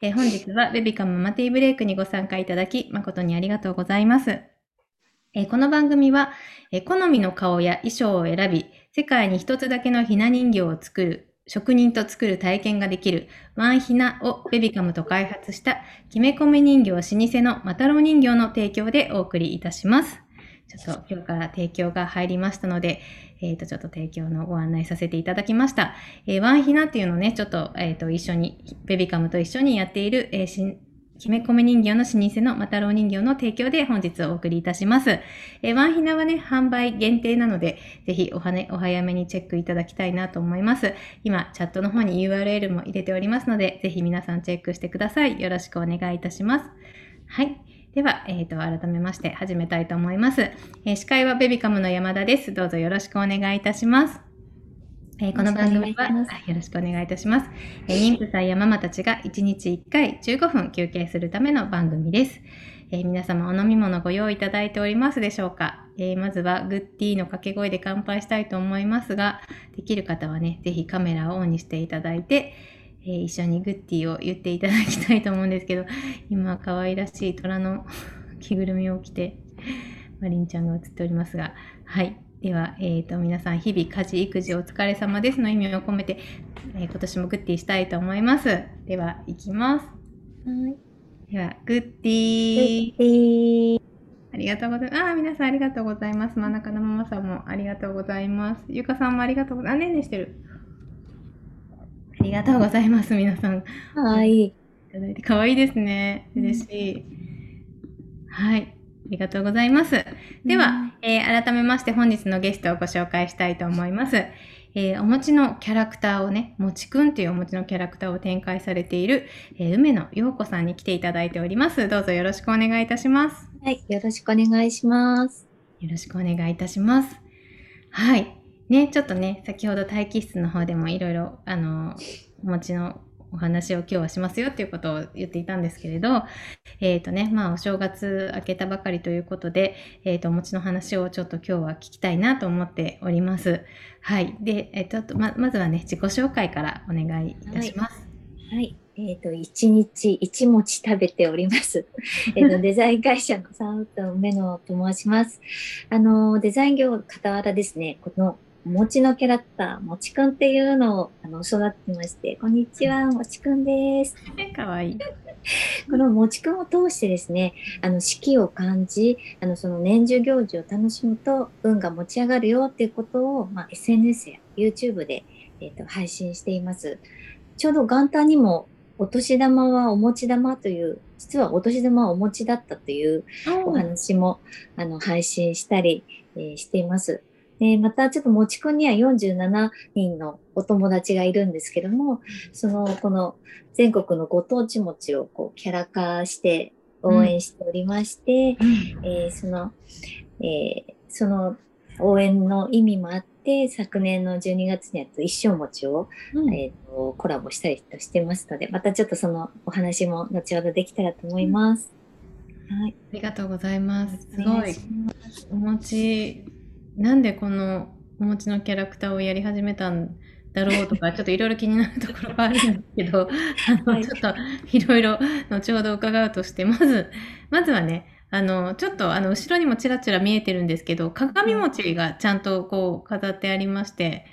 えー本日はベビカムマティーブレイクにご参加いただき、誠にありがとうございます。えーこの番組は、えー好みの顔や衣装を選び、世界に一つだけのひな人形を作る、職人と作る体験ができるワンひなをベビカムと開発したきめ込み人形老舗のマタロ人形の提供でお送りいたします。ちょっと今日から提供が入りましたので、えっ、と、ちょっと提供のご案内させていただきました。えーワンヒナっていうのをね、ちょっと、えっ、と、一緒に、ベビカムと一緒にやっている、えーしきめ込み人形の老舗のマタロウ人形の提供で本日お送りいたします。えーワンヒナはね、販売限定なので、ぜひおはね、お早めにチェックいただきたいなと思います。今、チャットの方に URL も入れておりますので、ぜひ皆さんチェックしてください。よろしくお願いいたします。はい。では、えっ、と、改めまして始めたいと思います。えー司会はベビカムの山田です。どうぞよろしくお願いいたします。えーこの番組はよろしくお願いいいたします。えー妊婦さんやママたちが1日1回15分休憩するための番組です。えー皆様お飲み物ご用意いただいておりますでしょうか、えーまずはグッディーの掛け声で乾杯したいと思いますが、できる方はね、ぜひカメラをオンにしていただいて、えー一緒にグッディーを言っていただきたいと思うんですけど、今可愛らしい虎の 着ぐるみを着て、マリンちゃんが映っておりますが、はい。では、えっ、と、皆さん、日々、家事、育児お疲れ様ですの意味を込めて、えー今年もグッディーしたいと思います。では、いきます。はい。では、グッディー。えー、ありがとうございます。あー、皆さんありがとうございます。真ん中のママさんもありがとうございます。ゆかさんもありがとうございます。あ、ねんねしてる。ありがとうございます、皆さん。はい。いただいて可愛いですね。嬉しい。はい。ありがとうございます。では、えー改めまして本日のゲストをご紹介したいと思います。えーお餅のキャラクターをね、もちくんというお餅のキャラクターを展開されている、えー梅野陽子さんに来ていただいております。どうぞよろしくお願いいたします。はい。よろしくお願いします。よろしくお願いいたします。はい。ね、ちょっとね、先ほど待機室の方でもいろいろ、あの、お餅のお話を今日はしますよっていうことを言っていたんですけれど、えっ、とね、まあ、お正月明けたばかりということで、えっ、と、お餅の話をちょっと今日は聞きたいなと思っております。はい。で、えっ、と、ま、まずはね、自己紹介からお願いいたします。はい。えっ、と、一日一餅食べております。えっと、デザイン会社のサウトメノと申します。あの、デザイン業傍らですね、このお餅のキャラクター、もちくんっていうのをあの育ってまして、こんにちは、もちくんです。かわいい。このもちくんを通してですね、あの四季を感じ、あのその年中行事を楽しむと運が持ち上がるよっていうことを、まあ、SNS や YouTube で、えっと配信しています。ちょうど元旦にもお年玉はお餅玉という、実はお年玉はお餅だったというお話もあの配信したり、えーしています。で、またちょっともちくんには47人のお友達がいるんですけども、その、この全国のご当地餅をこうキャラ化して応援しておりまして、うんえーその、えーその応援の意味もあって、昨年の12月にやった一生餅を、うんえーとコラボしたりとしてますので、またちょっとそのお話も後ほどできたらと思います。はい。ありがとうございます。すおごいお餅、なんでこのお餅のキャラクターをやり始めたんだろうとか、ちょっといろいろ気になるところがあるんですけど、あの、はい。ちょっといろいろ後ほど伺うとして、まず、まずはね、あの、ちょっとあの、後ろにもちらちら見えてるんですけど、鏡餅がちゃんとこう飾ってありまして、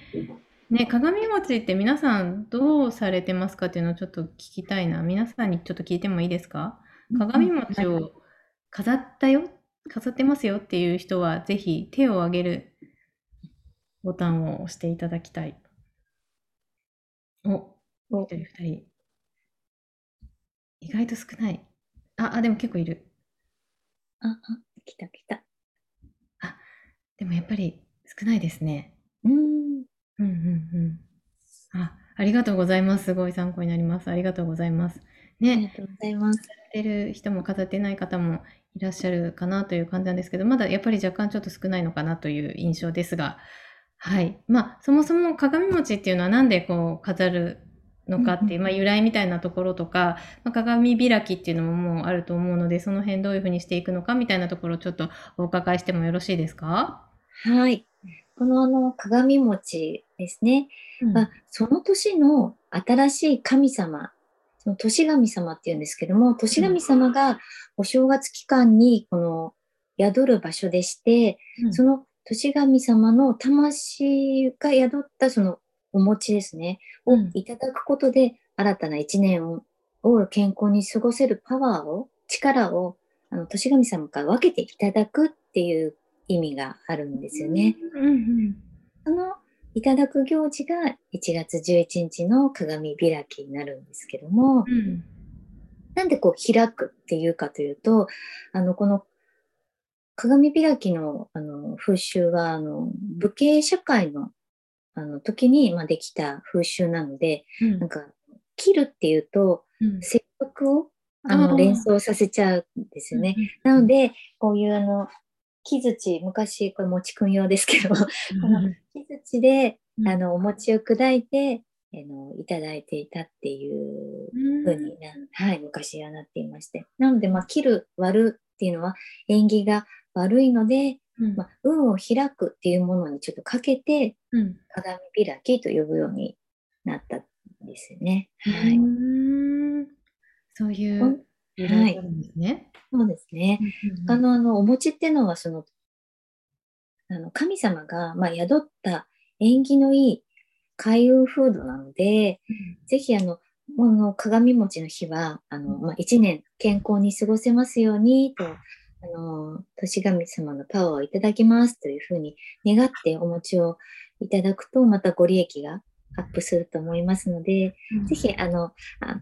ね、鏡餅って皆さんどうされてますかっていうのをちょっと聞きたいな。皆さんにちょっと聞いてもいいですか？鏡餅を飾ったよ、飾ってますよっていう人は、ぜひ手を挙げるボタンを押していただきたい。お、お一人二人。意外と少ない。あ、あ、でも結構いる。あ、あ、来た来た。でもやっぱり少ないですね。うーん。うんうんうん。あ、ありがとうございます。すごい参考になります。ありがとうございます。ありね、がとうございます。飾ってる人も飾ってない方もいらっしゃるかなという感じなんですけど、まだやっぱり若干ちょっと少ないのかなという印象ですが、はい。まあ、そもそも鏡餅っていうのはなんでこう飾るのかっていう、まあ、由来みたいなところとか、まあ、鏡開きっていうのももうあると思うので、その辺どういうふうにしていくのかみたいなところをちょっとお伺いしてもよろしいですか？はい。このあの鏡餅ですね。うんまあ、その年の新しい神様、その年神様っていうんですけども、年神様がお正月期間にこの宿る場所でして、うん。その年神様の魂が宿ったそのお餅ですね、をうん。いただくことで、新たな一年をを健康に過ごせるパワーを、力を、あの、年神様から分けていただくっていう意味があるんですよね。うんうん。そのいただく行事が1月11日の鏡開きになるんですけども、うんなんでこう開くっていうかというと、あの、この鏡開きのあの風習は、あの、武家社会のあの時に、まあ、できた風習なので、うん。なんか、切るっていうと、うん。切腹をあの連想させちゃうんですよね。なので、こういうあの、木槌、昔、これ餅くん用ですけど、この木槌で、うんあの、お餅を砕いて、あの、いただいていたっていうふうにな、はい、昔はなっていまして。なので、まあ、切る、割るっていうのは、縁起が悪いので、うんまあ、運を開くっていうものにちょっとかけて、うん鏡開きと呼ぶようになったんですよね。うはい。んそういほんう由来があるんですね。そうですね。うんあの、あの、お餅っていうのは、その、あの、神様が、まあ、宿った縁起のいい開運フードなので、ぜひ、あの、この鏡餅の日は、あの、まあ、一年健康に過ごせますように、と、あの、年神様のパワーをいただきますというふうに願ってお餅をいただくと、またご利益がアップすると思いますので、うんぜひ、あの、あ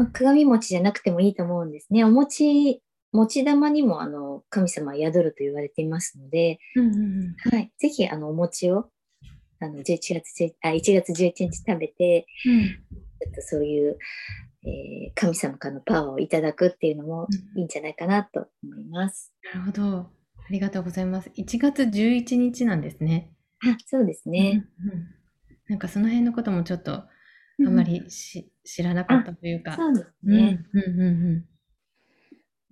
まあ、鏡餅じゃなくてもいいと思うんですね。お餅、餅玉にも、あの、神様は宿ると言われていますので、うんうんはい。ぜひ、あの、お餅を、あの、11月10、あ、1月11日食べて、うんちょっとそういう、えー神様からのパワーをいただくっていうのもいいんじゃないかなと思います。なるほど。ありがとうございます。1月11日なんですね。あ、そうですね。うんうんなんかその辺のこともちょっとあうんまりし知らなかったというか。そうですうんね。うんうんうん。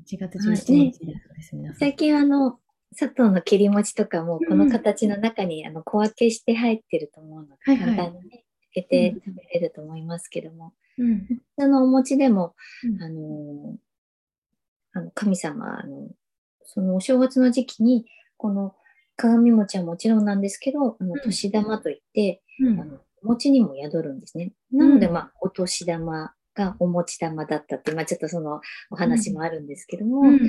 1月はい11日です、皆さん。最近はあの、砂糖の切り餅とかもこの形の中にあの小分けして入ってると思うので、簡単にね、開けて食べれると思いますけども、うんそのお餅でも、うんあのーあの神様あの、そのお正月の時期に、この鏡餅はもちろんなんですけど、あのん年玉といって、うんあのお餅にも宿るんですね。なので、うんまあ、お年玉がお餅玉だったって、まあ、ちょっとそのお話もあるんですけども、うん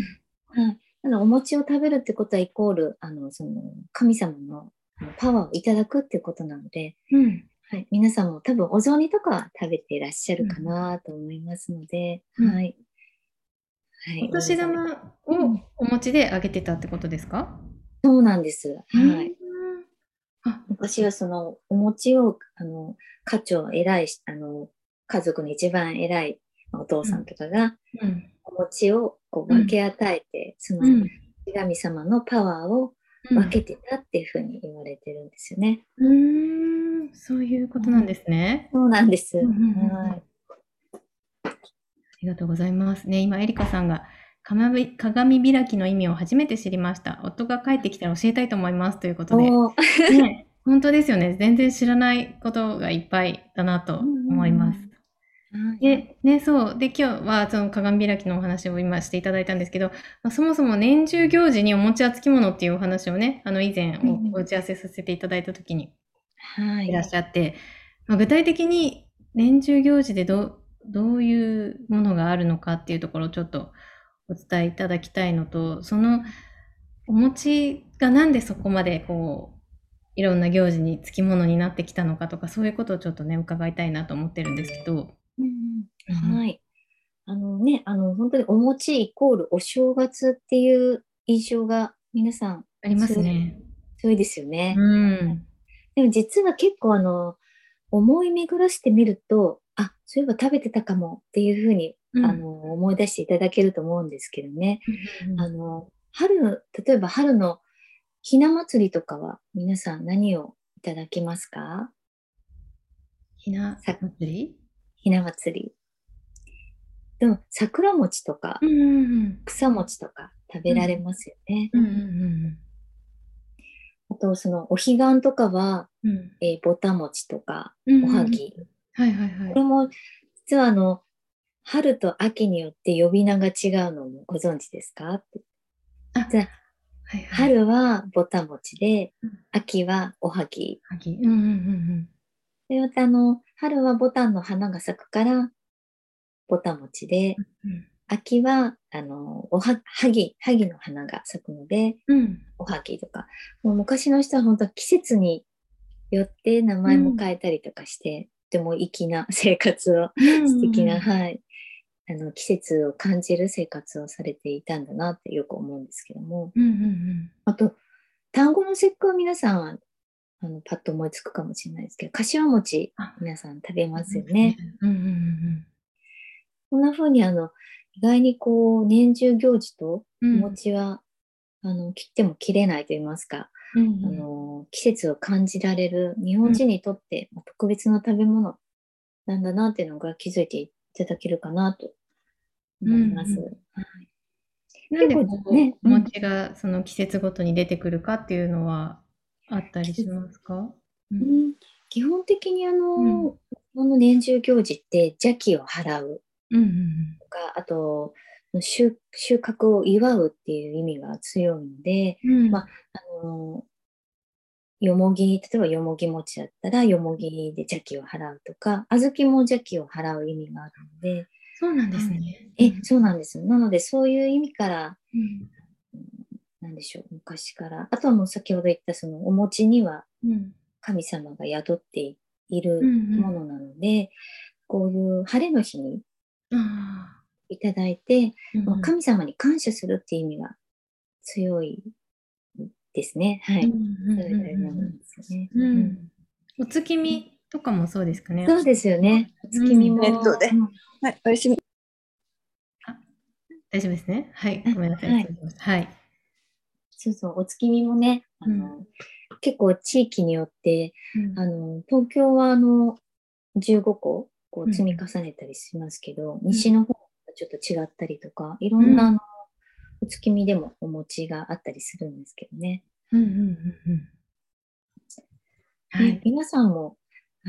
はい。なのでお餅を食べるってことはイコール、あの、その、神様のパワーをいただくっていうことなので、うんはい。皆さんも多分お雑煮とかは食べていらっしゃるかなと思いますので、うんはい。はい。お年玉をお持ちであげてたってことですか？そうなんです。はい。い。あ、昔はその、お餅を、あの、家長、偉い、あの、家族の一番偉いお父さんとかが、うん。お餅をこう分け与えて、その、うん。神様のパワーを分けてたっていうふうに言われてるんですよね。うーん、そういうことなんですね。そうなんです。うんうんうんはい。ありがとうございます。ね、今、エリカさんが鏡鏡開きの意味を初めて知りました。夫が帰ってきたら教えたいと思いますということで。ね、本当ですよね。全然知らないことがいっぱいだなと思います。はいで、ね、そう。で、今日はその鏡開きのお話を今していただいたんですけど、まあ、そもそも年中行事にお餅はつきものっていうお話をね、あの以前うんうんおお打ち合わせさせていただいたときにはいいらっしゃって、まあ、具体的に年中行事でどうどういうものがあるのかっていうところをちょっとお伝えいただきたいのと、そのお餅がなんでそこまでこう、いろんな行事につきものになってきたのかとか、そういうことをちょっとね、伺いたいなと思ってるんですけど。うんうんはい。あのね、あの、本当にお餅イコールお正月っていう印象が皆さんありますね。強いですよね。うん。でも実は結構あの、思い巡らしてみると、あ、そういえば食べてたかもっていうふうに、うんあの、思い出していただけると思うんですけどね。うんあの、春、例えば春のひな祭りとかは皆さん何をいただきますか？ひなさ祭り？ひな祭り。でも桜餅とかうんうん草餅とか食べられますよね。うん。うんうんあとそのお彼岸とかは、うんうん。えーぼた餅とかうんおはぎ。はいはいはいこれ。も実はあの、春と秋によって呼び名が違うのもご存知ですか？あじゃあはいはい。春はぼたもちでうん、秋はおはぎ。秋。うんうんうんで、あの、春はボタンの花が咲くから、ぼたもちで、うん秋は、あの、おは、はぎ、はぎの花が咲くので、うん。うん。おはぎとか。もう昔の人は本当季節によって名前も変えたりとかして、とても粋な生活を、素敵な、はい。あの、季節を感じる生活をされていたんだなってよく思うんですけども。うんうんうん。あと、単語の節句は皆さんは、あの、パッと思いつくかもしれないですけど、柏餅、あ皆さん食べますよね。。うんうんうんこんな風に、あの、意外にこう、年中行事とおうん。餅は、あの、切っても切れないと言いますか、うんあの、季節を感じられる日本人にとってまあ特別な食べ物なんだなっていうのが気づいていただけるかなと思います。うんなんでねお餅がその季節ごとに出てくるかっていうのはあったりしますか？ううん。ん基本的にあの、うん。この年中行事って邪気を払う。うんうんとか、あと収収穫を祝うっていう意味が強いので、うん。まあのよもぎ、例えばよもぎ餅だったらよもぎで邪気を払うとか、小豆も邪気を払う意味があるので、そうなんですね。え、そうなんです。なのでそういう意味から、うんなんでしょう、昔から。あとはもう先ほど言ったそのお餅にはうん神様が宿っているうんうんものなので、こういう晴れの日にあいただいて、ーまあ神様に感謝するっていう意味が強いですね。はい。うんそれぞれなんですよね。うんううんんお月見とかもそうですかね。そうですよね。お月見も。えっとねうんはい、おやすみ。大丈夫ですね。はい。あごめんなさい。はい。そうそう、お月見もね、あの、結構地域によって、うんあの、東京はあの、15個、こうんう積み重ねたりしますけど、西の方はちょっと違ったりとか、いろんな、あの、お月見でもお餅があったりするんですけどね。うんうんうんうん。はい。ね皆さんも、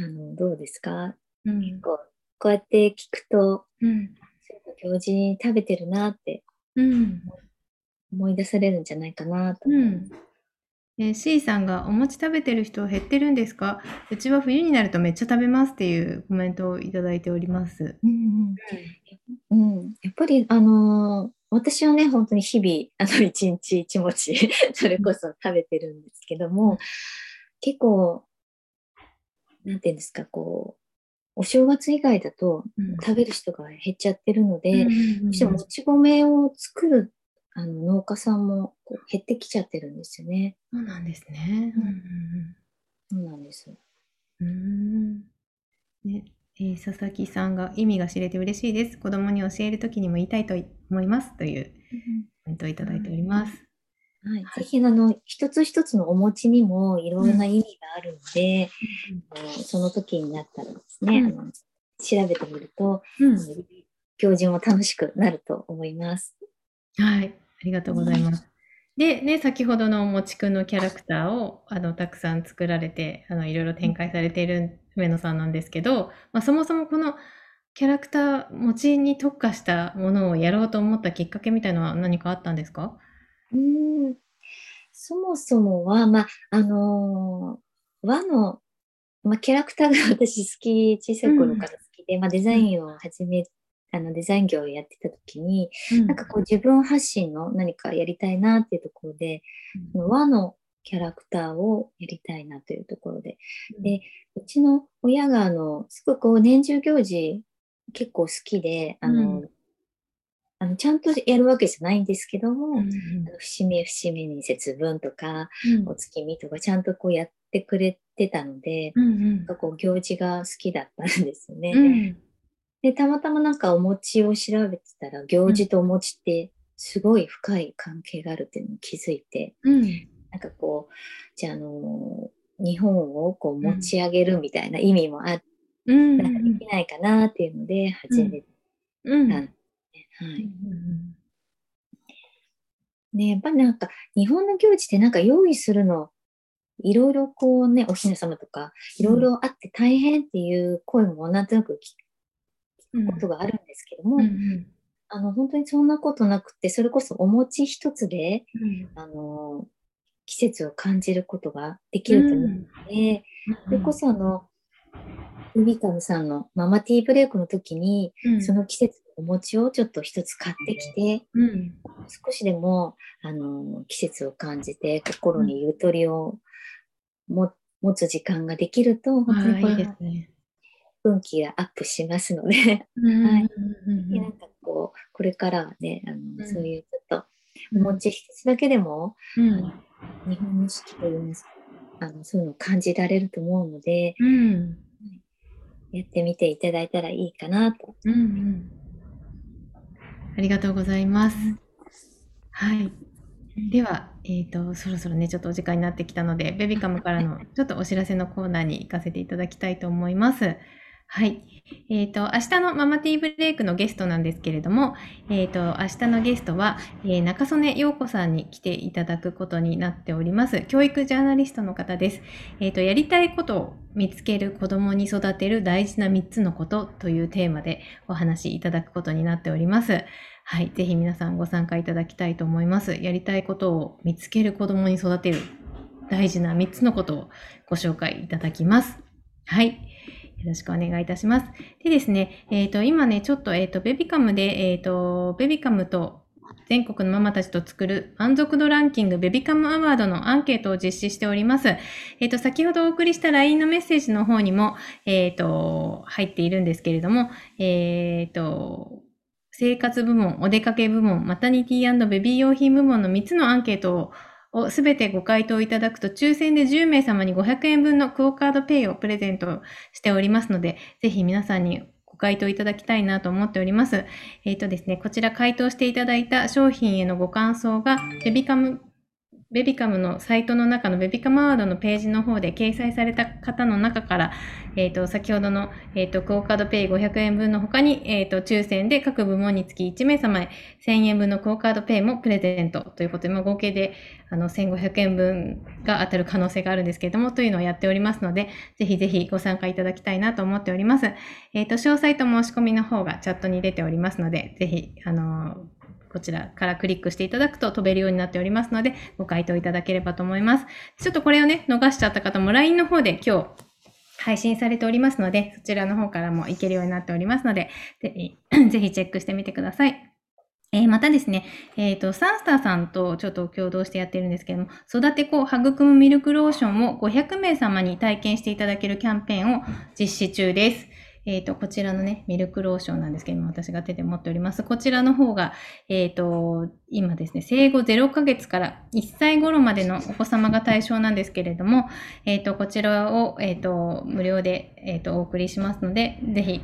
あの、どうですか？うん。こうこうやって聞くと、うん。行事に食べてるなってうん。思い出されるんじゃないかなと。うん。えー C さんがお餅食べてる人減ってるんですか？うちは冬になるとめっちゃ食べますっていうコメントをいただいております。うんうん。うん、やっぱり、あのー私はね、本当に日々、あの、一日一餅、それこそ食べてるんですけども、結構、なんていうんですか、こう、お正月以外だとうん食べる人が減っちゃってるので、うんうんうんどうしてももち米を作るあの農家さんもこう減ってきちゃってるんですよね。そうなんですね。うんそうなんです。うんねえー佐々木さんが意味が知れて嬉しいです。子供に教えるときにも言いたいと思いますというコメントをいただいております。はい、ぜひあの一つ一つのお餅にもいろんな意味があるので、あのその時になったらですね、うん。あの調べてみると、うん。行事も楽しくなると思います。はい、ありがとうございます。で、ね、先ほどのもちくんのキャラクターをあのたくさん作られてあのいろいろ展開されている上野さんなんですけど、まあ、そもそもこのキャラクター、餅に特化したものをやろうと思ったきっかけみたいなのは何かあったんですか？うーん。そもそもは、まあ、あのー和の、まあ、キャラクターが 私好き、小さい頃から好きで、まあ、デザインを始め、あのデザイン業をやってた時に、なんかこう自分発信の何かやりたいなっていうところで、和のキャラクターをやりたいなというところで、で、うちの親があの、すごくこう年中行事結構好きで、あの、うんあのちゃんとやるわけじゃないんですけども、うんうん。あの節目節目に節分とか、うん。お月見とかちゃんとこうやってくれてたので、うんうん。なんかこう行事が好きだったんですよね。うん。で、たまたまなんかお餅を調べてたら、行事とお餅ってすごい深い関係があるっていうのに気づいて、うん。なんかこう、じゃあ、あの日本をこう持ち上げるみたいな意味もあっうん。なんかできないかなっていうので始めうん。たん。ですね。はい。ね、やっぱりなんか日本の行事ってなんか用意するの、いろいろこうね、お雛様とか、いろいろあって大変っていう声もなんとなく聞ことがあるんですけども、うんうん。あの、本当にそんなことなくて、それこそお餅一つで、うん。あの、季節を感じることができると思うので、それこそあの、ウビカムさんのママティーブレイクの時に、うん。その季節のお餅をちょっと一つ買ってきて、うん少しでも、あの、季節を感じて、心にゆとりをも持つ時間ができると、本当にね。運気がアップしますので、うんはい。なんかこう、これからはね、あの、うん。そういうちょっと、お餅一つだけでも、うん。日本の四季といいますか、あの、そういうのを感じられると思うので、うん。やってみていただいたらいいかなと。うんうんありがとうございます。はい。では、えっ、と、そろそろね、ちょっとお時間になってきたので、ベビカムからのちょっとお知らせのコーナーに行かせていただきたいと思います。はい。えっ、と、明日のママティーブレイクのゲストなんですけれども、えっ、と、明日のゲストは、えー中曽根陽子さんに来ていただくことになっております。教育ジャーナリストの方です。えっ、と、やりたいことを見つける子供に育てる大事な3つのことというテーマでお話しいただくことになっております。はい。ぜひ皆さんご参加いただきたいと思います。やりたいことを見つける子供に育てる大事な3つのことをご紹介いただきます。はい。よろしくお願いいたします。でですね、えっ、と、今ね、ちょっと、えっ、と、ベビカムで、えっ、と、ベビカムと全国のママたちと作る満足度ランキングベビカムアワードのアンケートを実施しております。えっ、と、先ほどお送りした LINE のメッセージの方にも、えっ、と、入っているんですけれども、えっ、と、生活部門、お出かけ部門、マタニティベビー用品部門の3つのアンケートををすべてご回答いただくと、抽選で10名様に500円分のクオカードペイをプレゼントしておりますので、ぜひ皆さんにご回答いただきたいなと思っております。えっ、とですね、こちら回答していただいた商品へのご感想が、ベビカム、ベビカムのサイトの中のベビカムアワードのページの方で掲載された方の中から、えっ、と、先ほどの、えっ、と、クオカードペイ500円分の他に、えっ、と、抽選で各部門につき1名様へ1000円分のクオカードペイもプレゼントということで、まあ、合計であの1500円分が当たる可能性があるんですけれども、というのをやっておりますので、ぜひぜひご参加いただきたいなと思っております。えっ、と、詳細と申し込みの方がチャットに出ておりますので、ぜひ、あのこちらからクリックしていただくと飛べるようになっておりますので、ご回答いただければと思います。ちょっとこれをね、逃しちゃった方も LINE の方で今日配信されておりますので、そちらの方からもいけるようになっておりますので、ぜひ ぜひチェックしてみてください。えーまたですね、えっ、と、サンスターさんとちょっと共同してやってるんですけども、育て子を育むミルクローションを500名様に体験していただけるキャンペーンを実施中です。えっ、と、こちらのね、ミルクローションなんですけども、私が手で持っております。こちらの方が、えっ、と、今ですね、生後0ヶ月から1歳頃までのお子様が対象なんですけれども、えっ、と、こちらを、えっ、と、無料で、えっ、と、お送りしますので、ぜひ、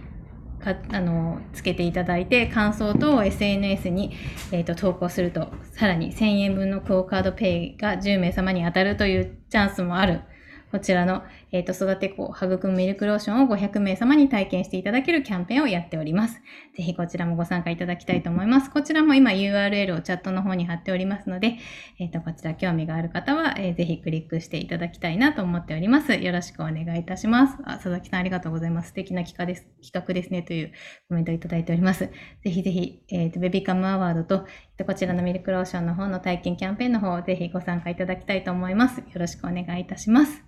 かあのつけていただいて感想等を SNS に、えー、と投稿するとさらに1000円分のクオカードペイが10名様に当たるというチャンスもあるこちらの、えー、と育て子育むミルクローションを500名様に体験していただけるキャンペーンをやっております。ぜひこちらもご参加いただきたいと思います。こちらも今 URL をチャットの方に貼っておりますので、えー、とこちら興味がある方は、えーぜひクリックしていただきたいなと思っております。よろしくお願いいたします。あ佐々木さんありがとうございます。素敵な企画です企画ですねというコメントをいただいております。ぜひぜひ、えー、とベビーカムアワードと、えーとこちらのミルクローションの方の体験キャンペーンの方をぜひご参加いただきたいと思います。よろしくお願いいたします。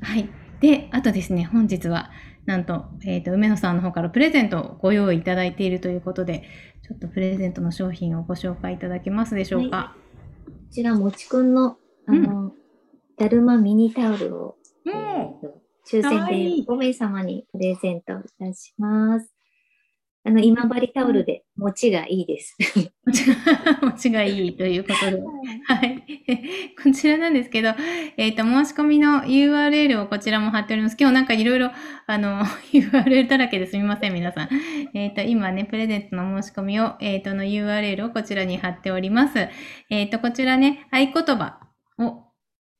はい。で、あとですね、本日は、なんと、えっ、と、梅野さんの方からプレゼントをご用意いただいているということで、ちょっとプレゼントの商品をご紹介いただけますでしょうか？こちら、もちくんの、あの、だるまミニタオルを、うんえーと抽選で5名様にプレゼントいたします。あの、今治タオルで、持ちがいいです。持ちがいいということで。はい。こちらなんですけど、えっ、と、申し込みの URL をこちらも貼っております。今日なんかいろいろ、あの、URL だらけですみません、皆さん。えっ、と、今ね、プレゼントの申し込みを、えっ、と、の URL をこちらに貼っております。えっ、と、こちらね、合言葉を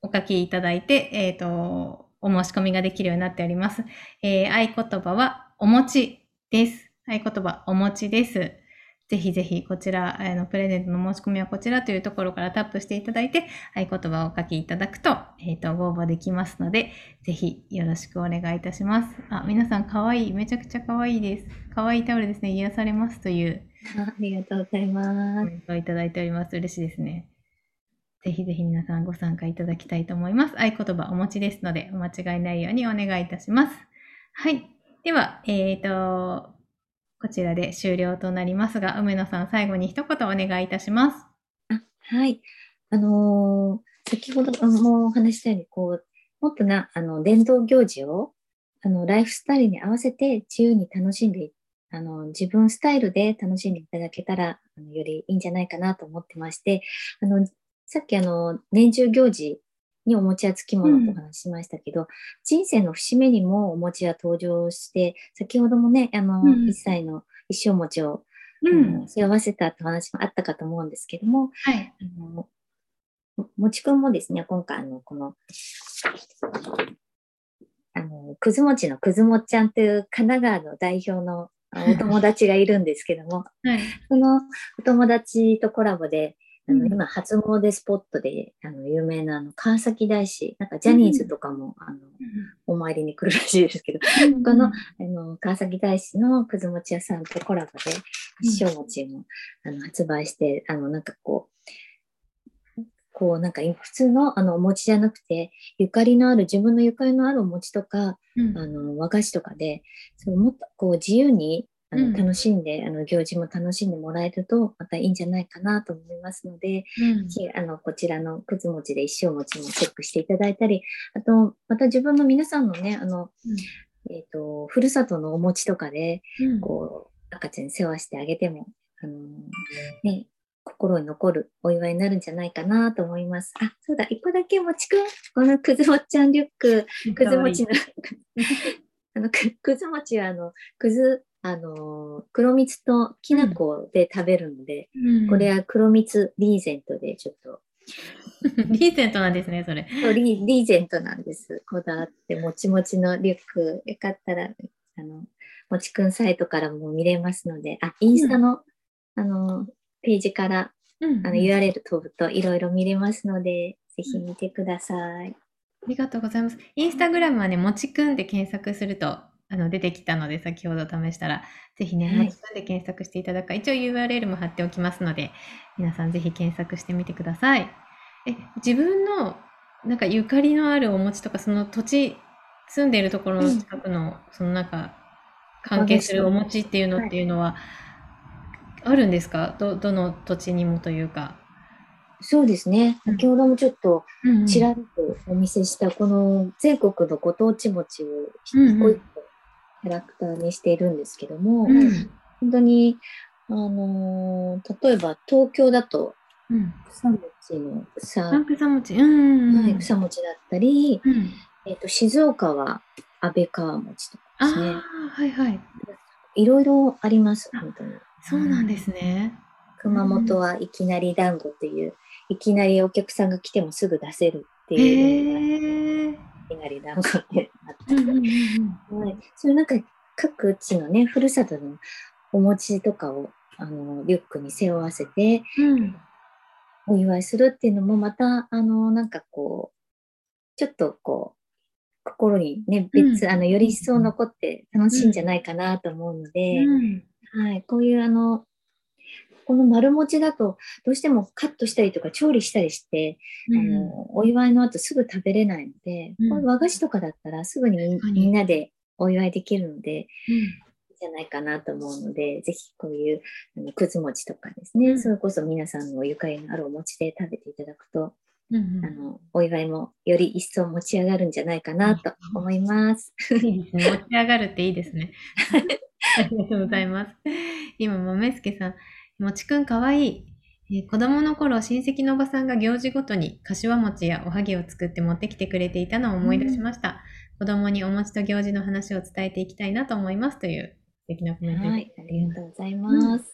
お書きいただいて、えっ、と、お申し込みができるようになっております。え合言葉は、お餅です。合言葉、お餅です。ぜひぜひこちら、あの、プレゼントの申し込みはこちらというところからタップしていただいて、合言葉をお書きいただくと、えっ、と、ご応募できますので、ぜひよろしくお願いいたします。あ、皆さん可愛い。めちゃくちゃ可愛いです。可愛いタオルですね。癒されますというあありがとうございます。コメントをいただいております。嬉しいですね。ぜひぜひ皆さんご参加いただきたいと思います。合言葉お持ちですので、お間違いないようにお願いいたします。はい。では、えっ、と、こちらで終了となりますが、梅野さん、最後に一言お願いいたします。あはい。あのー先ほどもお話ししたように、こう、もっとな、あの、伝統行事を、あの、ライフスタイルに合わせて自由に楽しんで、あの、自分スタイルで楽しんでいただけたら、あのよりいいんじゃないかなと思ってまして、あの、さっきあの、年中行事にお餅や付き物とお話ししましたけど、人生の節目にもお餅は登場して、先ほどもね、あの、うん1歳の一生餅を、うあの背負わせたってお話もあったかと思うんですけども、はい。あの、ももちくんもですね、今回、あの、この、あの、くずもちのくずもっちゃんという神奈川の代表のあお友達がいるんですけども、はい。そのお友達とコラボで、あのうん。今、初詣スポットであの有名なあの川崎大師、なんかジャニーズとかも、あのお参りに来るらしいですけど、このあの川崎大師のくず餅屋さんとコラボで、一生餅もあの発売して、あのなんかこう、こうなんか普通のあのお餅じゃなくて、ゆかりのある、自分のゆかりのあるお餅とか、うん。あの和菓子とかで、そうもっとこう自由にあうん。の楽しんで、あの行事も楽しんでもらえると、またいいんじゃないかなと思いますので、うん。あのこちらのくず餅で一生餅もチェックしていただいたり、あと、また自分の皆さんのね、あの、えっ、と、ふるさとのお餅とかで、うん。こう、赤ちゃんに世話してあげても、あのね、心に残るお祝いになるんじゃないかなと思います。あ、そうだ、一個だけもちくん、このくずもっちゃんリュック、くず餅の、あの、くくず餅は、あの、くず、あの、黒蜜ときな粉で食べるので、うんこれは黒蜜リーゼントでちょっと、リーゼントなんですね、それ。そうリーリーゼントなんです。こだわって、もちもちのリュック、よかったら、あの、もちくんサイトからも見れますので、あ、インスタの、あの、ページから、うんあの、URL 飛ぶといろいろ見れますので、ぜひ見てください。ありがとうございます。インスタグラムはね、もちくんで検索するとあの出てきたので、先ほど試したら、ぜひね、はい。もちくんで検索していただくか、一応 URL も貼っておきますので、皆さんぜひ検索してみてください。え、自分のなんかゆかりのあるお餅とか、その土地、住んでいるところの近くの、そのなんか、関係するお餅っていうのっていうのは、あるんですか？ど、どの土地にもというか。そうですね。うん。先ほどもちょっとうんうん。ちらっとお見せした、この全国のご当地餅をうんうん。一個一個キャラクターにしているんですけども、うん本当に、あのー例えば東京だと、うん。草餅の草、あんくさ餅。うん。はい、草餅だったり、うんえっと静岡は安倍川餅とかあですね。あ、はいはい。いろいろあります、あ本当に。そうなんですね。熊本はいきなり団子っていう、いきなりお客さんが来てもすぐ出せるってへいういえ。きなり団子ってあって、うんうんうん。はい、そういうなんか各地のね、ふるさとのお餅とかをあのリュックに背負わせてうん。お祝いするっていうのもまた、あの、なんかこう、ちょっとこう、心にね、別、うん。あの、より一層残って楽しいんじゃないかなと思うので、うん。はい、こういうあの、この丸餅だと、どうしてもカットしたりとか調理したりして、うんあのお祝いの後すぐ食べれないので、うんこ和菓子とかだったらすぐにみんなでお祝いできるので、じゃないかなと思うので、ぜひこういうあのくず餅とかですね、うんそれこそ皆さんのゆかりのあるお餅で食べていただくと、うんうんあのお祝いもより一層持ち上がるんじゃないかなと思います。いいですね。持ち上がるっていいですね。ありがとうございます。今、豆助さん、もちくんかわいい。えー子供の頃、親戚のおばさんが行事ごとに柏餅やおはぎを作って持ってきてくれていたのを思い出しました。子供にお餅と行事の話を伝えていきたいなと思いますという素敵なコメントはい、ありがとうございます。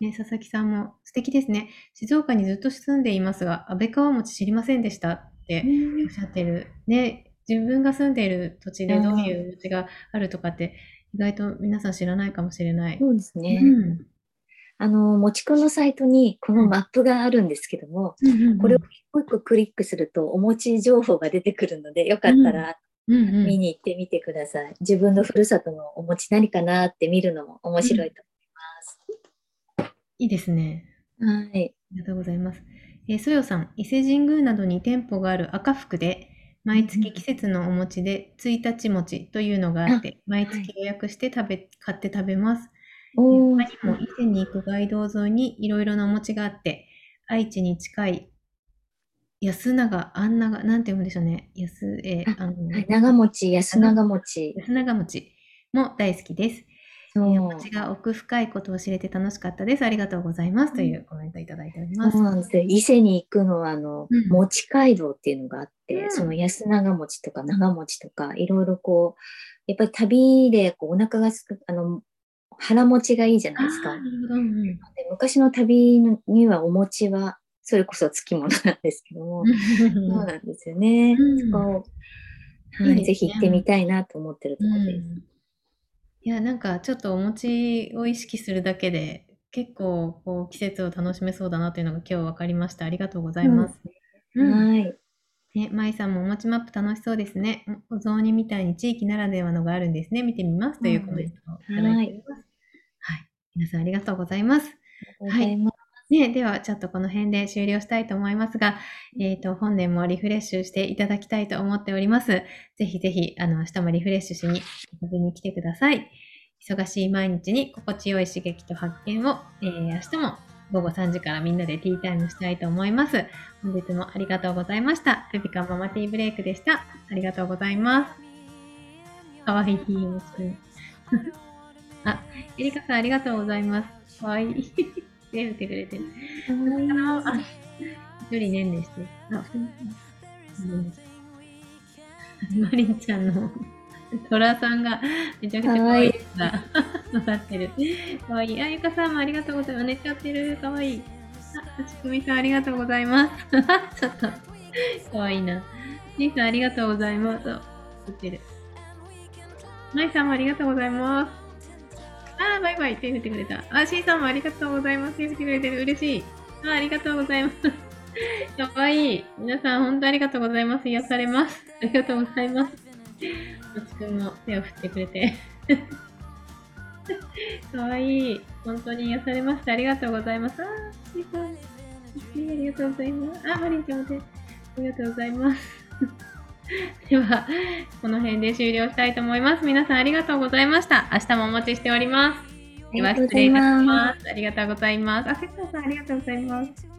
ね、佐々木さんも素敵ですね。静岡にずっと住んでいますが、安倍川餅知りませんでしたっておっしゃってる。ね、自分が住んでいる土地でどういう餅があるとかって、意外と皆さん知らないかもしれない。そうですね。うん。あの、もちくんのサイトにこのマップがあるんですけども、これを一個一個クリックするとお餅情報が出てくるので、よかったら見に行ってみてください。自分のふるさとのお餅何かなって見るのも面白いと思います。いいですね。はい。ありがとうございます。えー、そよさん、伊勢神宮などに店舗がある赤福で、毎月季節のお餅で1日餅というのがあって、毎月予約して食べ、買って食べます。他にも伊勢に行く街道沿いにいろいろなお餅があって、愛知に近い安永、あんなが、なんて読むんでしょうね。安、えー、あの、長餅、安長餅。安長餅も大好きです。お餅が奥深いことを知れて楽しかったです。ありがとうございます。というコメントいただいております。そうなんですよ。伊勢に行くのは、あの、うん、餅街道っていうのがあって、うん、その安長餅とか長餅とか、いろいろこう、やっぱり旅でこうお腹がすく、あの、腹持ちがいいじゃないですか。うん、で昔の旅にはお餅は、それこそつきものなんですけども、そうなんですよね。そこはい、いいね、ぜひ行ってみたいなと思ってるところです。いや、なんかちょっとお餅を意識するだけで、結構こう季節を楽しめそうだなというのが今日分かりました。ありがとうございます。うん、はい。ね、舞さんもお餅マップ楽しそうですね。お雑煮みたいに地域ならではのがあるんですね。見てみますというコメントをいただいております。はい。皆さんありがとうございます。はい。ね、では、ちょっとこの辺で終了したいと思いますが、えっ、ー、と、本年もリフレッシュしていただきたいと思っております。ぜひぜひ、あの、明日もリフレッシュしに遊びに来てください。忙しい毎日に心地よい刺激と発見を、えー、明日も午後3時からみんなでティータイムしたいと思います。本日もありがとうございました。ペピカママティーブレイクでした。ありがとうございます。かわいい、あ、エリカさんありがとうございます。かわいい。手振ってくれてる。あ、一人ねんねして。あ、マリンちゃんのトラさんがめちゃくちゃ可愛いが、刺さってる。可愛い。あ、ゆかさんもありがとうございます。寝ちゃってる。可愛い。あ、はちくみさんありがとうございます。ちょっと、可愛いな。じいさんありがとうございます。映ってる。まいさんもありがとうございます。バイバイ。手振ってくれた。あ、シーさんもありがとうございます。手振ってくれてる。嬉しい。あありがとうございます。かわいい。皆さん、本当ありがとうございます。癒されます。ありがとうございます。もちくんも手を振ってくれて。かわいい。本当に癒されました。ありがとうございます。あ、シーさん。ありがとうございます。あ、マリンちゃんも手。ありがとうございます。では、この辺で終了したいと思います。皆さんありがとうございました。明日もお待ちしております。では、失礼いたします。ありがとうございます。あ、セッターさんありがとうございます。